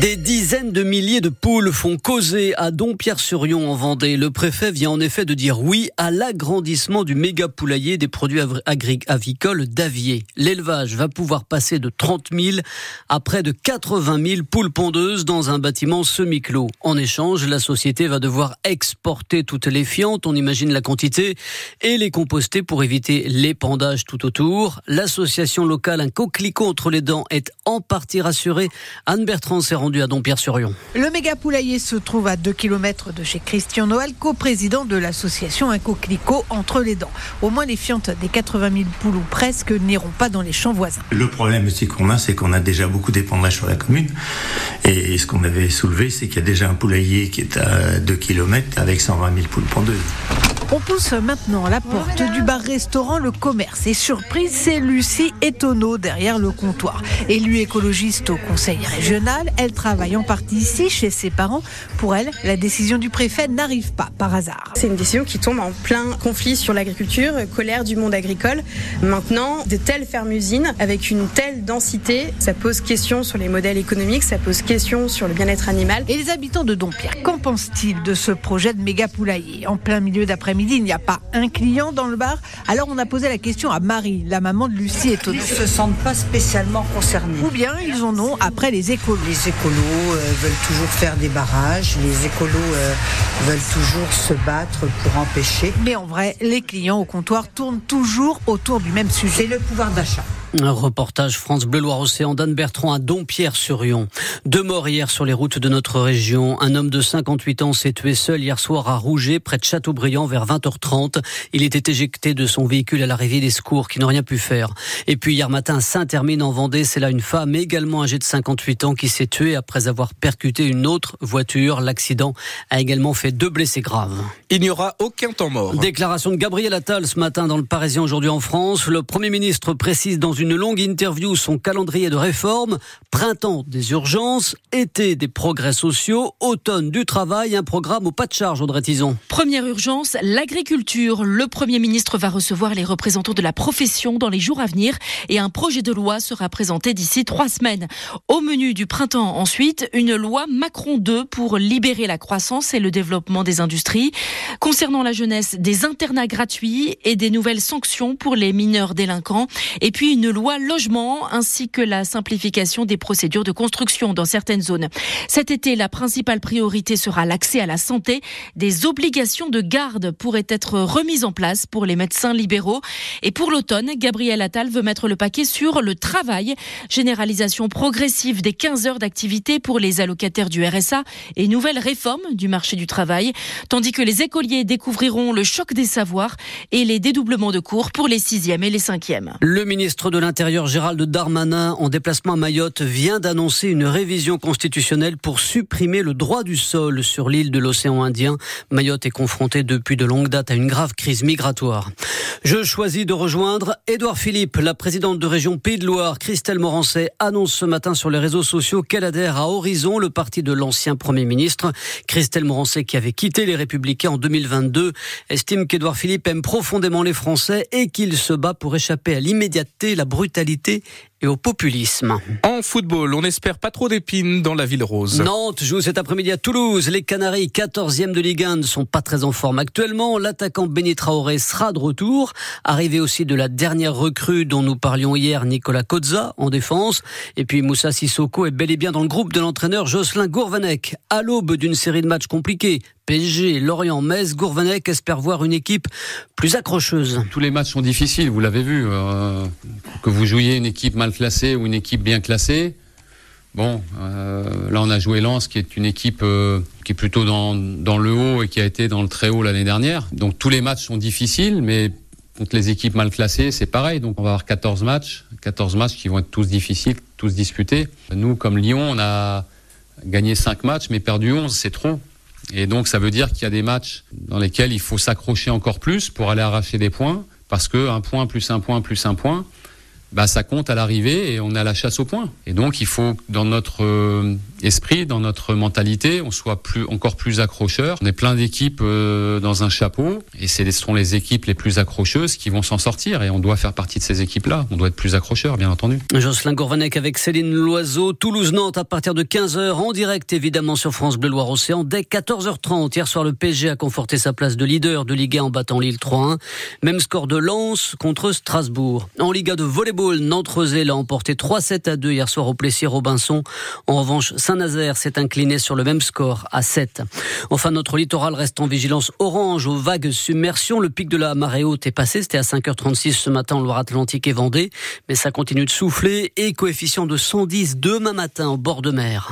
Des dizaines de milliers de poules font causer à Dompierre-sur-Yon en Vendée. Le préfet vient en effet de dire oui à l'agrandissement du méga poulailler des produits avicoles d'Avier. L'élevage va pouvoir passer de 30 000 à près de 80 000 poules pondeuses dans un bâtiment semi-clos. En échange, la société va devoir exporter toutes les fientes, on imagine la quantité, et les composter pour éviter l'épandage tout autour. L'association locale Un coquelicot entre les dents est en partie rassurée. Anne Bertrand s'est rendu à Dompierre-sur-Yon. Le méga poulailler se trouve à 2 km de chez Christian Noël, coprésident de l'association Un coquelicot entre les dents. Au moins les fientes des 80 000 poules ou presque n'iront pas dans les champs voisins. Le problème aussi qu'on a, c'est qu'on a déjà beaucoup d'épandage sur la commune. Et ce qu'on avait soulevé, c'est qu'il y a déjà un poulailler qui est à 2 km avec 120 000 poules pondeuses. On pousse maintenant la porte du bar-restaurant Le Commerce. Et surprise, c'est Lucie Etonneau derrière le comptoir. Élue écologiste au conseil régional, elle travaille en partie ici chez ses parents. Pour elle, la décision du préfet n'arrive pas par hasard. C'est une décision qui tombe en plein conflit sur l'agriculture, colère du monde agricole. Maintenant, de telles fermes-usines avec une telle densité, ça pose question sur les modèles économiques, ça pose question sur le bien-être animal. Et les habitants de Dompierre, qu'en pensent-ils de ce projet de méga poulailler? En plein milieu d'après midi, il n'y a pas un client dans le bar. Alors on a posé la question à Marie, la maman de Lucie et Ils ne se sentent pas spécialement concernés. Ou bien ils en ont après les écolos. Les écolos euh, veulent toujours faire des barrages, les écolos euh, veulent toujours se battre pour empêcher. Mais en vrai, les clients au comptoir tournent toujours autour du même sujet. C'est le pouvoir d'achat. Un reportage France Bleu Loire Océan d'Anne Bertrand à Dompierre-sur-Yon. Deux morts hier sur les routes de notre région. Un homme de 58 ans s'est tué seul hier soir à Rouget, près de Châteaubriand, vers 20h30. Il était éjecté de son véhicule à l'arrivée des secours qui n'ont rien pu faire. Et puis hier matin, Saint-Hermine en Vendée, c'est là une femme également âgée de 58 ans qui s'est tuée après avoir percuté une autre voiture. L'accident a également fait deux blessés graves. Il n'y aura aucun temps mort. Déclaration de Gabriel Attal ce matin dans le Parisien aujourd'hui en France. Le Premier ministre précise dans une une longue interview son calendrier de réforme, printemps des urgences, été des progrès sociaux, automne du travail, un programme au pas de charge, Audrey Tison. Première urgence, l'agriculture. Le Premier ministre va recevoir les représentants de la profession dans les jours à venir et un projet de loi sera présenté d'ici trois semaines. Au menu du printemps ensuite, une loi Macron 2 pour libérer la croissance et le développement des industries. Concernant la jeunesse, des internats gratuits et des nouvelles sanctions pour les mineurs délinquants. Et puis une loi logement ainsi que la simplification des procédures de construction dans certaines zones. Cet été, la principale priorité sera l'accès à la santé. Des obligations de garde pourraient être remises en place pour les médecins libéraux. Et pour l'automne, Gabriel Attal veut mettre le paquet sur le travail. Généralisation progressive des 15 heures d'activité pour les allocataires du RSA et nouvelle réforme du marché du travail. Tandis que les écoliers découvriront le choc des savoirs et les dédoublements de cours pour les 6e et les 5e. Le ministre de l'Intérieur Gérald Darmanin, en déplacement à Mayotte, vient d'annoncer une révision constitutionnelle pour supprimer le droit du sol sur l'île de l'océan Indien. Mayotte est confrontée depuis de longue date à une grave crise migratoire. Je choisis de rejoindre Édouard Philippe, la présidente de région Pays de Loire. Christelle Morancet annonce ce matin sur les réseaux sociaux qu'elle adhère à Horizon, le parti de l'ancien Premier ministre. Christelle Morancet, qui avait quitté les Républicains en 2022, estime qu'Édouard Philippe aime profondément les Français et qu'il se bat pour échapper à l'immédiateté, la brutalité et au populisme. En football, on espère pas trop d'épines dans la ville rose. Nantes joue cet après-midi à Toulouse. Les Canaries, 14e de Ligue 1, ne sont pas très en forme actuellement. L'attaquant Benny Traoré sera de retour. Arrivé aussi de la dernière recrue dont nous parlions hier, Nicolas Kozza, en défense. Et puis Moussa Sissoko est bel et bien dans le groupe de l'entraîneur Jocelyn Gourvanec. À l'aube d'une série de matchs compliqués, PSG, Lorient, Metz, Gourvanec espère voir une équipe plus accrocheuse. Tous les matchs sont difficiles, vous l'avez vu. Euh, que vous jouiez une équipe mal classée ou une équipe bien classée. Bon, euh, là on a joué Lens, qui est une équipe euh, qui est plutôt dans, dans le haut et qui a été dans le très haut l'année dernière. Donc tous les matchs sont difficiles, mais contre les équipes mal classées, c'est pareil. Donc on va avoir 14 matchs, 14 matchs qui vont être tous difficiles, tous disputés. Nous, comme Lyon, on a gagné 5 matchs, mais perdu 11, c'est trop. Et donc ça veut dire qu'il y a des matchs dans lesquels il faut s'accrocher encore plus pour aller arracher des points, parce que un point plus un point plus un point, bah, ça compte à l'arrivée et on à la chasse au point. Et donc, il faut dans notre euh, esprit, dans notre mentalité, on soit plus, encore plus accrocheur. On est plein d'équipes euh, dans un chapeau et ce sont les équipes les plus accrocheuses qui vont s'en sortir et on doit faire partie de ces équipes-là. On doit être plus accrocheur, bien entendu. Jocelyn Gourvenec avec Céline Loiseau, Toulouse-Nantes à partir de 15h en direct évidemment sur France Bleu Loire-Océan dès 14h30. Hier soir, le PSG a conforté sa place de leader de Ligue 1 en battant Lille 3-1. Même score de Lens contre Strasbourg. En Liga de volleyball, Nantes-Rezé l'a emporté 3-7 à 2 hier soir au Plessis-Robinson. En revanche, Saint-Nazaire s'est incliné sur le même score à 7. Enfin, notre littoral reste en vigilance orange aux vagues submersion. Le pic de la marée haute est passé. C'était à 5h36 ce matin en Loire-Atlantique et Vendée. Mais ça continue de souffler et coefficient de 110 demain matin au bord de mer.